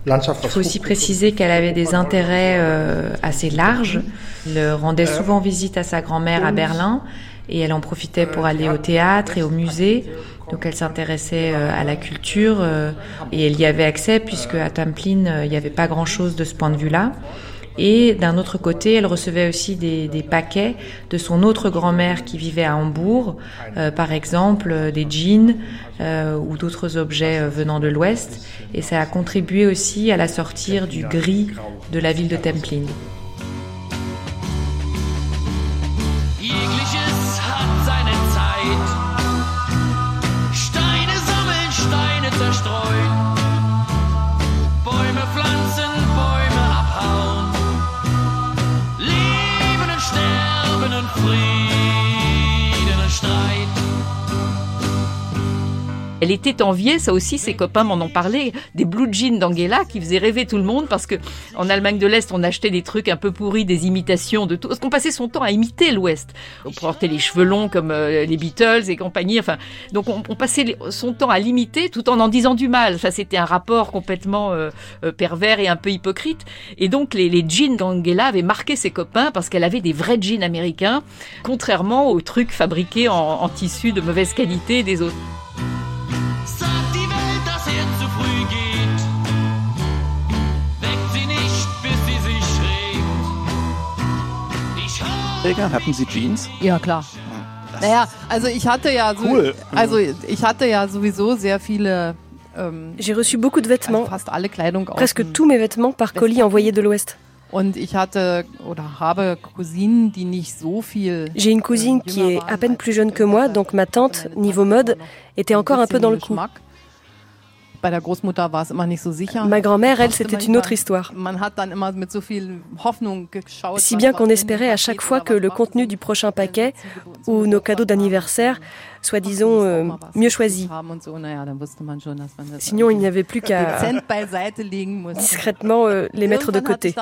Landschaft. Il faut aussi préciser qu'elle avait des intérêts euh, assez larges. Elle rendait souvent visite à sa grand-mère à Berlin et elle en profitait pour aller au théâtre et au musée. Donc elle s'intéressait euh, à la culture euh, et elle y avait accès puisque à Templin, euh, il n'y avait pas grand-chose de ce point de vue-là. Et d'un autre côté, elle recevait aussi des, paquets de son autre grand-mère qui vivait à Hambourg, euh, par exemple euh, des jeans euh, ou d'autres objets venant de l'Ouest. Et ça a contribué aussi à la sortir du gris de la ville de Templin. Elle était enviée, ça aussi ses copains m'en ont parlé, des blue jeans d'Angela qui faisaient rêver tout le monde parce que en Allemagne de l'Est on achetait des trucs un peu pourris, des imitations de tout, parce qu'on passait son temps à imiter l'Ouest. On portait les cheveux longs comme euh, les Beatles et compagnie, enfin donc on, passait son temps à l'imiter tout en en disant du mal. Enfin c'était un rapport complètement euh, euh, pervers et un peu hypocrite. Et donc les, les jeans d'Angela avaient marqué ses copains parce qu'elle avait des vrais jeans américains, contrairement aux trucs fabriqués en, en tissu de mauvaise qualité des autres. Ich hab Träger, hatten Sie Jeans? Ja, klar. Naja, also ich hatte ja so, Cool. also ich hatte ja sowieso sehr viele ähm, J'ai reçu beaucoup de vêtements, fast alle Kleidung aus presque tous mes vêtements par colis envoyés de l'Ouest. Und ich hatte oder habe Cousinen, die nicht so viel J'ai une cousine qui est à peine plus jeune que moi, donc ma tante, niveau mode, était encore un peu dans le coup. Bei der Großmutter war es immer nicht so sicher. Ma grand-mère, elle, c'était une autre histoire. Si bien qu'on espérait à chaque fois que le contenu du prochain paquet ou nos cadeaux d'anniversaire soit, disons, euh, mieux choisi. haben und so. Naja, dann wusste man schon, dass man das Sinon, il n'y avait plus qu'à discrètement euh, les mettre de côté.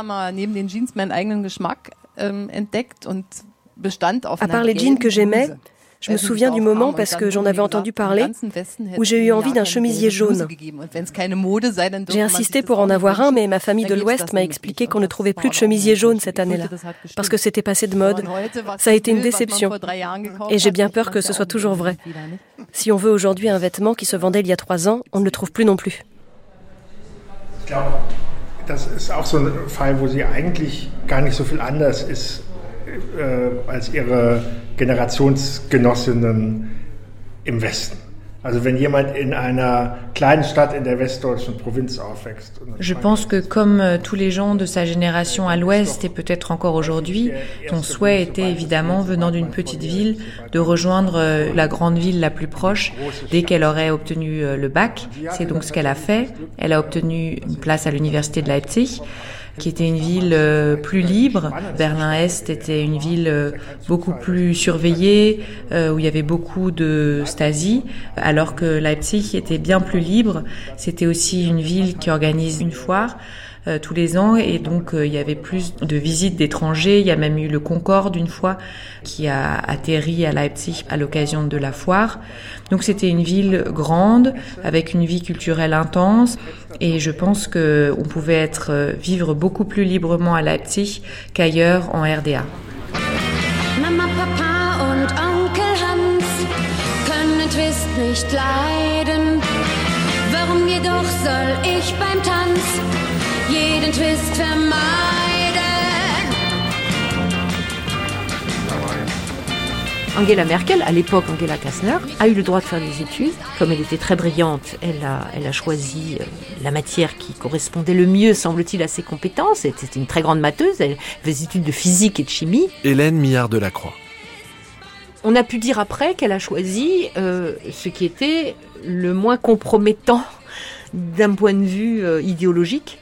ähm, À part les jeans que j'aimais. Je me souviens du moment parce que j'en avais entendu parler où j'ai eu envie d'un chemisier jaune. J'ai insisté pour en avoir un, mais ma famille de l'Ouest m'a expliqué qu'on ne trouvait plus de chemisier jaune cette année-là, parce que c'était passé de mode. Ça a été une déception. Et j'ai bien peur que ce soit toujours vrai. Si on veut aujourd'hui un vêtement qui se vendait il y a trois ans, on ne le trouve plus non plus. Äh, als ihre Generationsgenossinnen im Westen. Je pense que comme euh, tous les gens de sa génération à l'ouest et peut-être encore aujourd'hui, son souhait était évidemment, venant d'une petite ville, de rejoindre euh, la grande ville la plus proche dès qu'elle aurait obtenu euh, le bac. C'est donc ce qu'elle a fait. Elle a obtenu une place à l'université de Leipzig qui était une ville euh, plus libre. Berlin-Est était une ville euh, beaucoup plus surveillée, euh, où il y avait beaucoup de Stasi, alors que Leipzig était bien plus libre. C'était aussi une ville qui organise une foire euh, tous les ans et donc euh, il y avait plus de visites d'étrangers. Il y a même eu le Concorde une fois qui a atterri à Leipzig à l'occasion de la foire. Donc c'était une ville grande avec une vie culturelle intense et je pense que on pouvait être euh, vivre beaucoup plus librement à Leipzig qu'ailleurs en RDA. Mama, Papa soll ich beim Tanz jeden Twist vermeiden? Angela Merkel, à l'époque Angela Kastner, a eu le droit de faire des études. Comme elle était très brillante, elle a, elle a choisi euh, la matière qui correspondait le mieux, semble-t-il, à ses compétences. C'était une très grande matheuse. Elle fait des études de physique et de chimie. Hélène Millard de la Croix. On a pu dire après qu'elle a choisi euh, ce qui était le moins compromettant d'un point de vue euh, idéologique,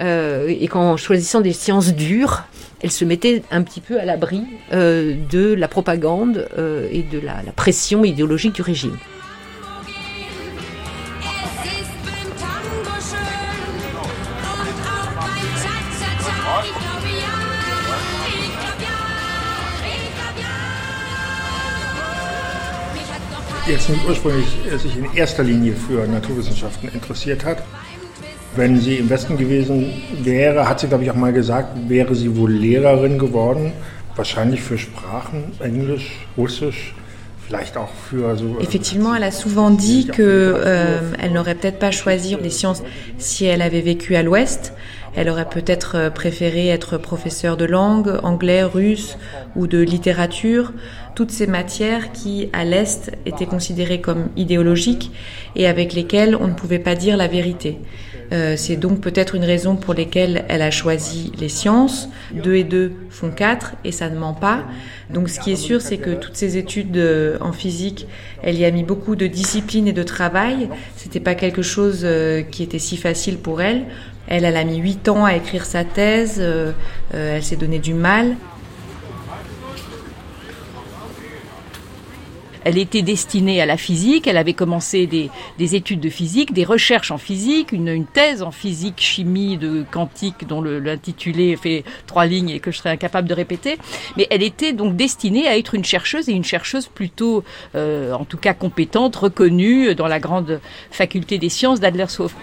euh, et qu'en choisissant des sciences dures, elle se mettait un petit peu à l'abri de la propagande et de la pression idéologique du régime. jetzt nicht ursprünglich sich in erster Linie für Naturwissenschaften interessiert hat. Wenn sie im Westen gewesen wäre, hat sie, glaube ich, auch mal gesagt, wäre sie wohl Lehrerin geworden. Wahrscheinlich für Sprachen, Englisch, Russisch, euh, Effectivement, elle a souvent dit que euh, elle n'aurait peut-être pas choisi les sciences si elle avait vécu à l'Ouest. Elle aurait peut-être euh, préféré être professeure de langue, anglais, russe ou de littérature toutes ces matières qui, à l'Est, étaient considérées comme idéologiques et avec lesquelles on ne pouvait pas dire la vérité. Euh, c'est donc peut-être une raison pour laquelle elle a choisi les sciences. Deux et deux font quatre et ça ne ment pas. Donc ce qui est sûr, c'est que toutes ces études euh, en physique, elle y a mis beaucoup de discipline et de travail. C'était pas quelque chose euh, qui était si facile pour elle. Elle, elle a mis huit ans à écrire sa thèse. elle s'est donné du mal. Elle était destinée à la physique, elle avait commencé des, études de physique, des recherches en physique, une, thèse en physique chimie de quantique dont l'intitulé fait trois lignes et que je serais incapable de répéter. Mais elle était donc destinée à être une chercheuse et une chercheuse plutôt, euh, en tout cas compétente, reconnue dans la grande faculté des sciences d'Adlershof.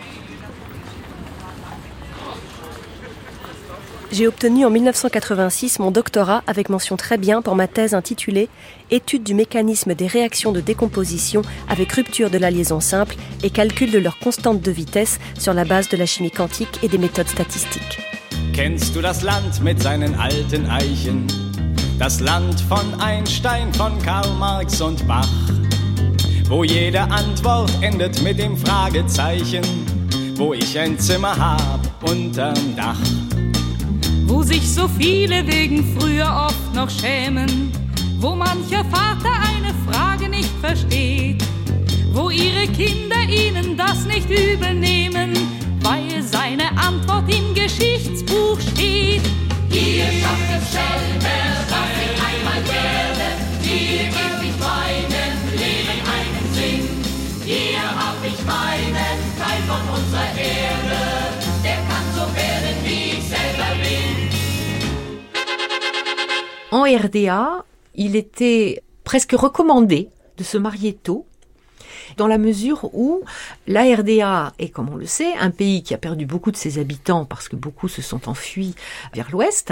J'ai obtenu en 1986 mon doctorat avec mention très bien pour ma thèse intitulée Étude du mécanisme des réactions de décomposition avec rupture de la liaison simple et calcul de leur constante de vitesse sur la base de la chimie quantique et des méthodes statistiques. Kennst du das Land mit seinen alten Eichen? Das Land von Einstein, von Karl Marx und Bach, wo jede Antwort endet mit dem Fragezeichen, wo ich ein Zimmer unterm Dach wo sich so viele wegen früher oft noch schämen, wo mancher Vater eine Frage nicht versteht, wo ihre Kinder ihnen das nicht übel nehmen, weil seine Antwort im Geschichtsbuch steht. Ihr schafft es selber, was ich einmal werde, ihr gebt mich meinem Leben einen Sinn, hier hab ich meinen Teil von unserer Erde, en RDA, il était presque recommandé de se marier tôt, dans la mesure où la RDA est, comme on le sait, un pays qui a perdu beaucoup de ses habitants parce que beaucoup se sont enfuis vers l'ouest,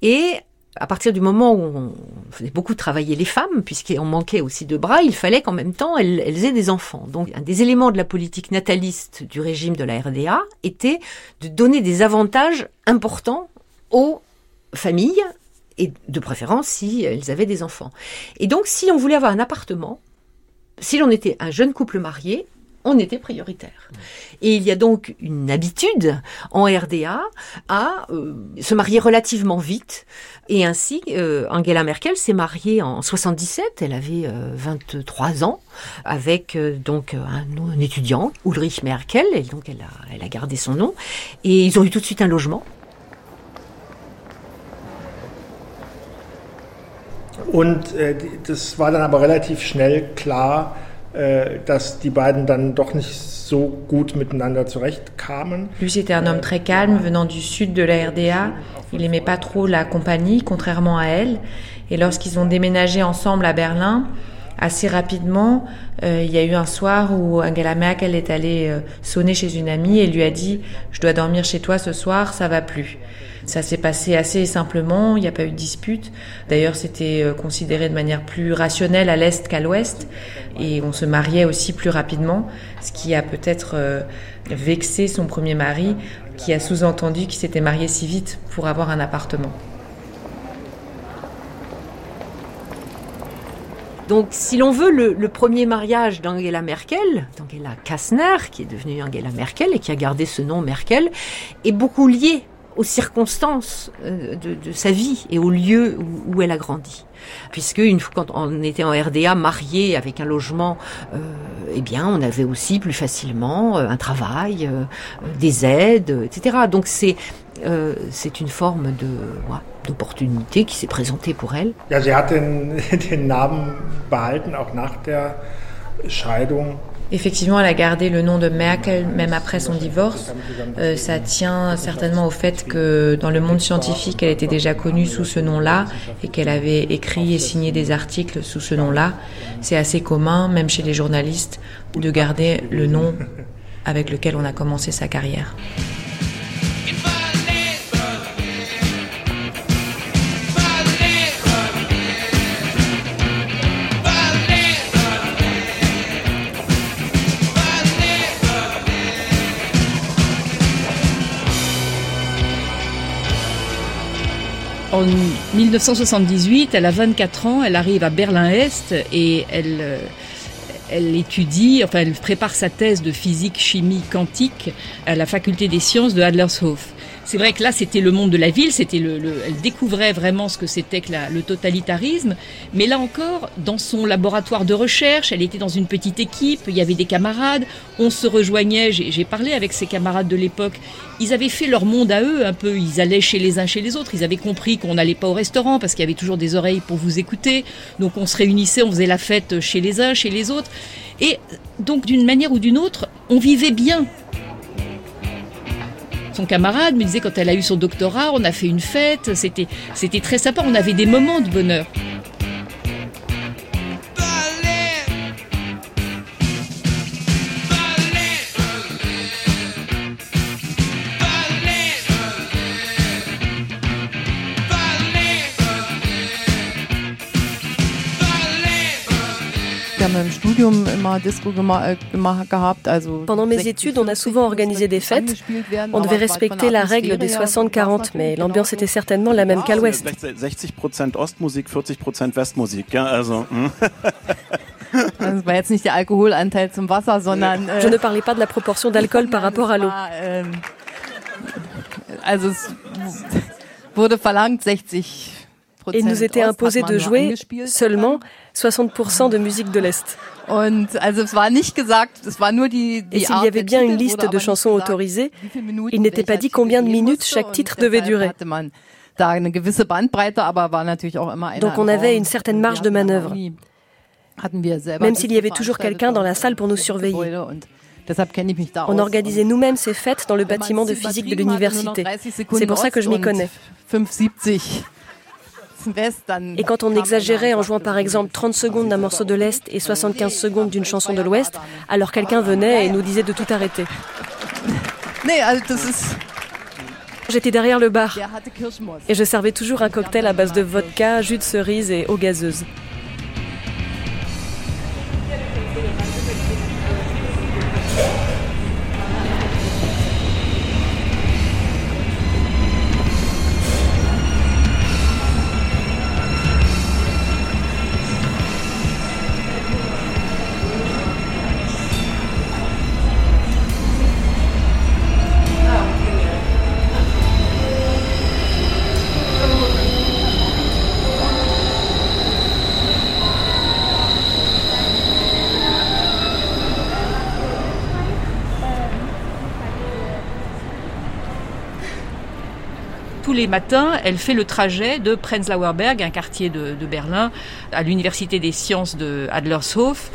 et à partir du moment où on faisait beaucoup travailler les femmes, puisqu'on manquait aussi de bras, il fallait qu'en même temps elles, aient des enfants. Donc un des éléments de la politique nataliste du régime de la RDA était de donner des avantages importants aux familles et de préférence si elles avaient des enfants. Et donc, si on voulait avoir un appartement, si l'on était un jeune couple marié, on était prioritaire. Et il y a donc une habitude en RDA à euh, se marier relativement vite. Et ainsi, euh, Angela Merkel s'est mariée en 77, elle avait 23 euh, ans, avec donc un, un, étudiant, Ulrich Merkel, et donc elle a, elle a gardé son nom. Et ils ont eu tout de suite un logement. Und äh, das war dann aber relativ schnell klar, äh, dass die beiden dann doch nicht so gut miteinander zurechtkamen. Lui, c'était un homme très calme venant du sud de la RDA. Il aimait pas trop la compagnie, contrairement à elle. Et lorsqu'ils ont déménagé ensemble à Berlin, assez rapidement, euh, il y a eu un soir où Angela Merkel est allée euh, sonner chez une amie et lui a dit Je dois dormir chez toi ce soir, ça va plus. Ça s'est passé assez simplement, il n'y a pas eu de dispute. D'ailleurs, c'était euh, considéré de manière plus rationnelle à l'Est qu'à l'Ouest. Et on se mariait aussi plus rapidement, ce qui a peut-être euh, vexé son premier mari, qui a sous-entendu qu'il s'était marié si vite pour avoir un appartement. Donc, si l'on veut, le, premier mariage d'Angela Merkel, d'Angela Kastner, qui est devenue Angela Merkel et qui a gardé ce nom Merkel, est beaucoup lié aux circonstances euh, de, sa vie et au lieu où, elle a grandi. Puisque une fois quand on était en RDA marié avec un logement, euh, eh bien on avait aussi plus facilement un travail, euh, des aides, etc. Donc c'est euh, c'est une forme de ouais, d'opportunité qui s'est présentée pour elle. Ja, sie hat den, den Namen behalten auch nach. Effectivement, elle a gardé le nom de Merkel même après son divorce. Euh, ça tient certainement au fait que dans le monde scientifique, elle était déjà connue sous ce nom-là et qu'elle avait écrit et signé des articles sous ce nom-là. C'est assez commun, même chez les journalistes, de garder le nom avec lequel on a commencé sa carrière. En 1978, elle a 24 ans, elle arrive à Berlin-Est et elle, euh, elle étudie, enfin elle prépare sa thèse de physique-chimie quantique à la faculté des sciences de Adlershof. C'est vrai que là, c'était le monde de la ville, c'était le, le, elle découvrait vraiment ce que c'était que le totalitarisme. Mais là encore, dans son laboratoire de recherche, elle était dans une petite équipe, il y avait des camarades, on se rejoignait, j'ai parlé avec ses camarades de l'époque, ils avaient fait leur monde à eux un peu, ils allaient chez les uns chez les autres, ils avaient compris qu'on n'allait pas au restaurant parce qu'il y avait toujours des oreilles pour vous écouter, donc on se réunissait, on faisait la fête chez les uns, chez les autres. Et donc d'une manière ou d'une autre, on vivait bien son camarade me disait quand elle a eu son doctorat, on a fait une fête, c'était très sympa, on avait des moments de bonheur. Pendant mes études, on a souvent organisé des fêtes. On devait respecter la règle des 60-40, mais l'ambiance était certainement la même qu'à l'ouest. 60% Ostmusik, 40% Westmusik. Ja, also, hm. Je ne parlais pas de la proportion d'alcool par rapport à l'eau. Also es wurde verlangt 60 et nous était imposé de jouer seulement 60% de musique de l'Est. Et s'il y avait bien une liste de chansons autorisées, il n'était pas dit combien de minutes chaque titre devait durer. Donc on avait une certaine marge de manœuvre, même s'il y avait toujours quelqu'un dans la salle pour nous surveiller. On organisait nous-mêmes ces fêtes dans le bâtiment de physique de l'université. C'est pour ça que je m'y connais. Et quand on exagérait en jouant par exemple 30 secondes d'un morceau de l'Est et 75 secondes d'une chanson de l'Ouest, alors quelqu'un venait et nous disait de tout arrêter. J'étais derrière le bar et je servais toujours un cocktail à base de vodka, jus de cerise et eau gazeuse. Tous les matins, elle fait le trajet de Prenzlauer Berg, un quartier de, Berlin, à l'université des sciences de Adlershof.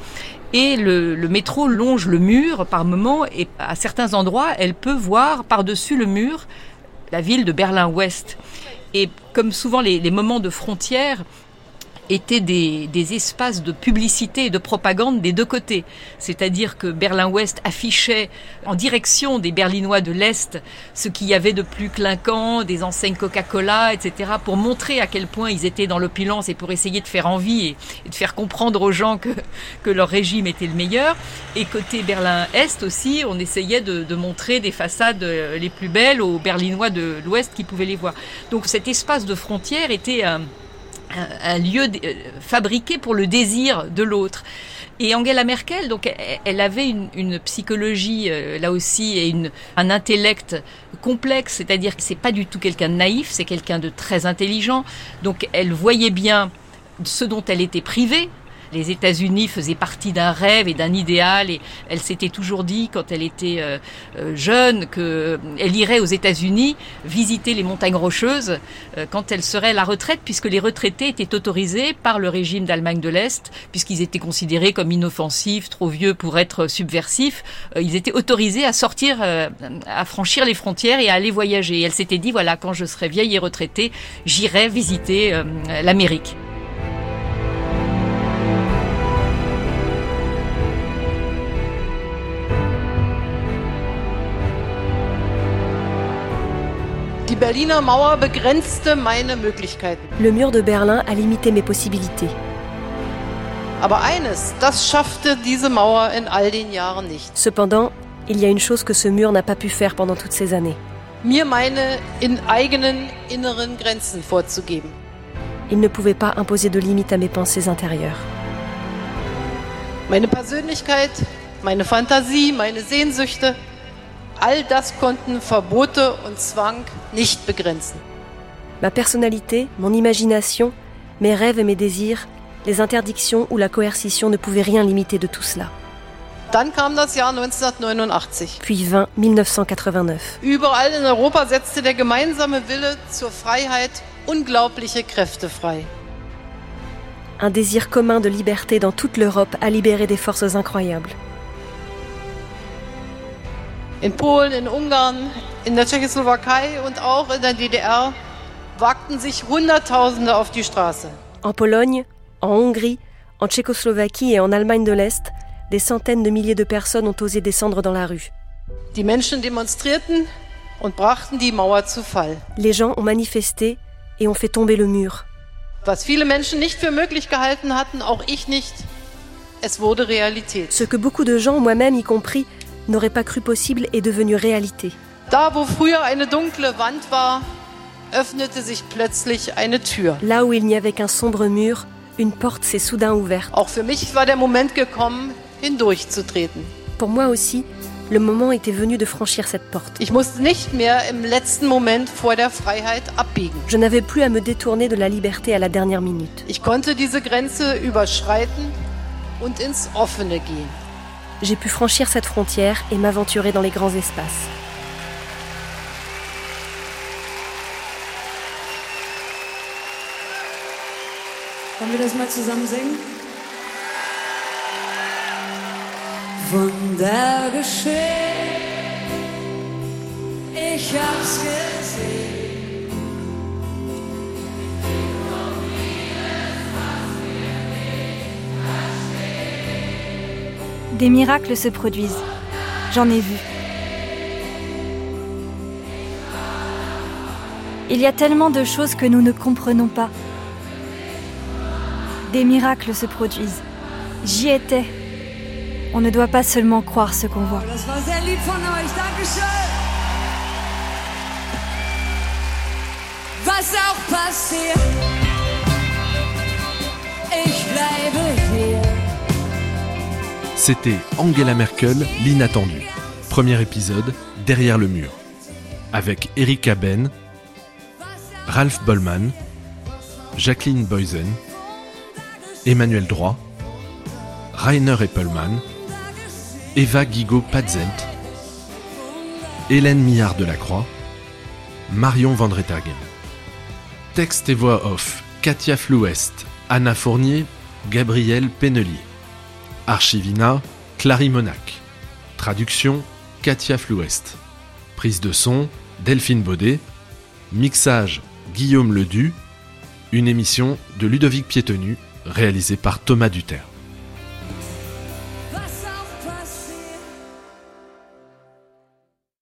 Et le, métro longe le mur par moment et à certains endroits, elle peut voir par-dessus le mur la ville de Berlin-Ouest. Et comme souvent les, les moments de frontière, étaient des, des, espaces de publicité et de propagande des deux côtés. C'est-à-dire que Berlin-Ouest affichait en direction des Berlinois de l'Est ce qu'il y avait de plus clinquant, des enseignes Coca-Cola, etc., pour montrer à quel point ils étaient dans l'opulence et pour essayer de faire envie et, de faire comprendre aux gens que, que leur régime était le meilleur. Et côté Berlin-Est aussi, on essayait de, de montrer des façades les plus belles aux Berlinois de l'Ouest qui pouvaient les voir. Donc cet espace de frontière était un un lieu fabriqué pour le désir de l'autre. Et Angela Merkel, donc, elle avait une, psychologie euh, là aussi et une, un intellect complexe, c'est-à-dire que c'est pas du tout quelqu'un de naïf, c'est quelqu'un de très intelligent. Donc, elle voyait bien ce dont elle était privée, les États-Unis faisaient partie d'un rêve et d'un idéal et elle s'était toujours dit quand elle était euh, euh, jeune que euh, irait aux États-Unis visiter les montagnes rocheuses quand elle serait à la retraite puisque les retraités étaient autorisés par le régime d'Allemagne de l'Est puisqu'ils étaient considérés comme inoffensifs, trop vieux pour être subversifs, ils étaient autorisés à sortir à franchir les frontières et à aller voyager. Elle s'était dit voilà, quand je serai vieille et retraitée, j'irai visiter l'Amérique. Berliner Mauer begrenzte meine Möglichkeiten. Le mur de Berlin a limité mes possibilités. Aber eines, das schaffte diese Mauer in all den Jahren nicht. Cependant, il y a une chose que ce mur n'a pas pu faire pendant toutes ces années. Mir meine in eigenen inneren Grenzen vorzugeben. Il ne pouvait pas imposer de limites à mes pensées intérieures. Meine Persönlichkeit, meine Fantasie, meine Sehnsüchte, All das konnten Verbote und Zwang nicht begrenzen. Ma personnalité, mon imagination, mes rêves et mes désirs, les interdictions ou la coercition ne pouvaient rien limiter de tout cela. Dann kam das Jahr 1989. Puis vint 1989. Überall in Europa setzte der gemeinsame Wille zur Freiheit unglaubliche Kräfte frei. Un désir commun de liberté dans toute l'Europe a libéré des forces incroyables. In Polen, in Ungarn, in der Tschechoslowakei und auch in der DDR wagten sich Hunderttausende auf die Straße. En Pologne, en Hongrie, en Tchécoslovaquie et en Allemagne de l'Est, des centaines de milliers de personnes ont osé descendre dans la rue. Die Menschen demonstrierten und brachten die Mauer zu Fall. Les gens ont manifesté et ont fait tomber le mur. Was viele Menschen nicht für möglich gehalten hatten, auch ich nicht, es wurde Realität. Ce que beaucoup de gens, moi-même y compris, n'aurait pas cru possible est devenu réalité. Da, wo früher eine dunkle Wand war, öffnete sich plötzlich eine Tür. Là où il n'y avait qu'un sombre mur, une porte s'est soudain ouverte. Auch für mich war der Moment gekommen, hindurchzutreten. Pour moi aussi, le moment était venu de franchir cette porte. Ich musste nicht mehr im letzten Moment vor der Freiheit abbiegen. Je n'avais plus à me détourner de la liberté à la dernière minute. Ich konnte diese Grenze überschreiten und ins offene gehen j'ai pu franchir cette frontière et m'aventurer dans les grands espaces. Wollen wir das mal zusammen singen? Wunder geschehen, ich hab's gesehen. Des miracles se produisent. J'en ai vu. Il y a tellement de choses que nous ne comprenons pas. Des miracles se produisent. J'y étais. On ne doit pas seulement croire ce qu'on voit. C'était Angela Merkel, l'inattendu. Premier épisode, Derrière le mur. Avec Erika Ben, Ralph Bollman, Jacqueline Boysen, Emmanuel Droit, Rainer Eppelmann, Eva Guigo-Padzelt, Hélène Millard de la Croix, Marion Vandretergen. Texte et voix off Katia Flouest, Anna Fournier, Gabriel Pennelier. Archivina, Clary Monac. Traduction, Katia Flouest. Prise de son, Delphine Baudet. Mixage, Guillaume Ledu. Une émission de Ludovic Piétenu, réalisée par Thomas Duterre.